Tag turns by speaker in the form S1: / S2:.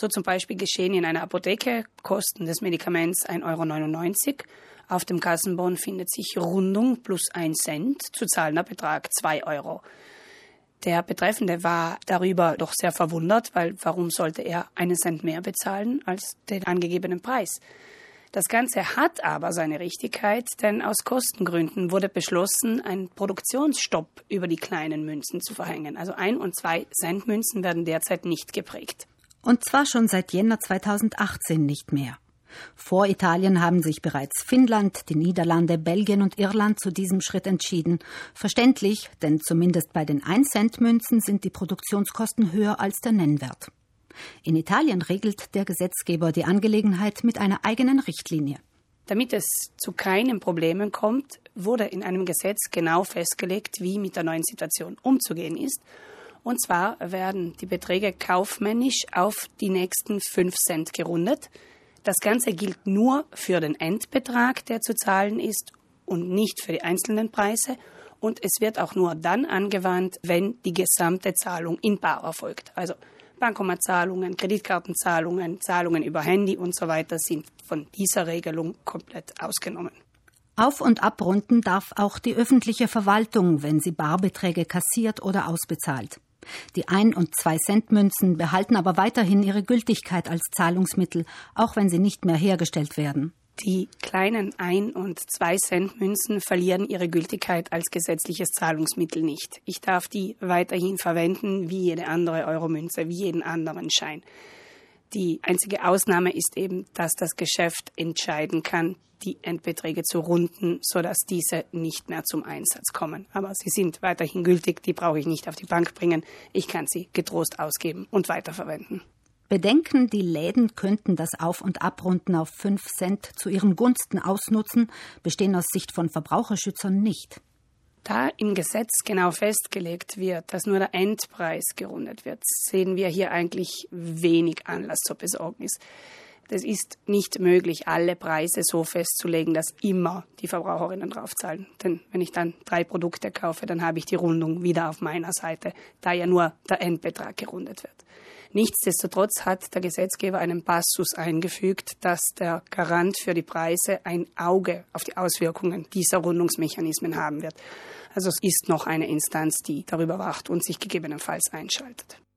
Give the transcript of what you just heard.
S1: So zum Beispiel geschehen in einer Apotheke Kosten des Medikaments 1,99 Euro. Auf dem Kassenbon findet sich Rundung plus 1 Cent, zu zahlender Betrag 2 Euro. Der Betreffende war darüber doch sehr verwundert, weil warum sollte er einen Cent mehr bezahlen als den angegebenen Preis? Das Ganze hat aber seine Richtigkeit, denn aus Kostengründen wurde beschlossen, einen Produktionsstopp über die kleinen Münzen zu verhängen. Also ein und zwei Cent Münzen werden derzeit nicht geprägt.
S2: Und zwar schon seit Jänner 2018 nicht mehr. Vor Italien haben sich bereits Finnland, die Niederlande, Belgien und Irland zu diesem Schritt entschieden. Verständlich, denn zumindest bei den 1-Cent-Münzen sind die Produktionskosten höher als der Nennwert. In Italien regelt der Gesetzgeber die Angelegenheit mit einer eigenen Richtlinie.
S1: Damit es zu keinen Problemen kommt, wurde in einem Gesetz genau festgelegt, wie mit der neuen Situation umzugehen ist. Und zwar werden die Beträge kaufmännisch auf die nächsten 5 Cent gerundet. Das Ganze gilt nur für den Endbetrag, der zu zahlen ist und nicht für die einzelnen Preise. Und es wird auch nur dann angewandt, wenn die gesamte Zahlung in Bar erfolgt. Also Bankomatzahlungen, Kreditkartenzahlungen, Zahlungen über Handy und so weiter sind von dieser Regelung komplett ausgenommen.
S2: Auf- und abrunden darf auch die öffentliche Verwaltung, wenn sie Barbeträge kassiert oder ausbezahlt. Die Ein- und Zwei-Cent-Münzen behalten aber weiterhin ihre Gültigkeit als Zahlungsmittel, auch wenn sie nicht mehr hergestellt werden.
S1: Die kleinen Ein- und Zwei-Cent-Münzen verlieren ihre Gültigkeit als gesetzliches Zahlungsmittel nicht. Ich darf die weiterhin verwenden wie jede andere Euromünze, wie jeden anderen Schein. Die einzige Ausnahme ist eben, dass das Geschäft entscheiden kann, die Endbeträge zu runden, sodass diese nicht mehr zum Einsatz kommen. Aber sie sind weiterhin gültig, die brauche ich nicht auf die Bank bringen. Ich kann sie getrost ausgeben und weiterverwenden.
S2: Bedenken, die Läden könnten das Auf- und Abrunden auf 5 Cent zu ihren Gunsten ausnutzen, bestehen aus Sicht von Verbraucherschützern nicht.
S1: Da im Gesetz genau festgelegt wird, dass nur der Endpreis gerundet wird, sehen wir hier eigentlich wenig Anlass zur Besorgnis. Es ist nicht möglich, alle Preise so festzulegen, dass immer die Verbraucherinnen draufzahlen. Denn wenn ich dann drei Produkte kaufe, dann habe ich die Rundung wieder auf meiner Seite, da ja nur der Endbetrag gerundet wird. Nichtsdestotrotz hat der Gesetzgeber einen Passus eingefügt, dass der Garant für die Preise ein Auge auf die Auswirkungen dieser Rundungsmechanismen haben wird. Also es ist noch eine Instanz, die darüber wacht und sich gegebenenfalls einschaltet.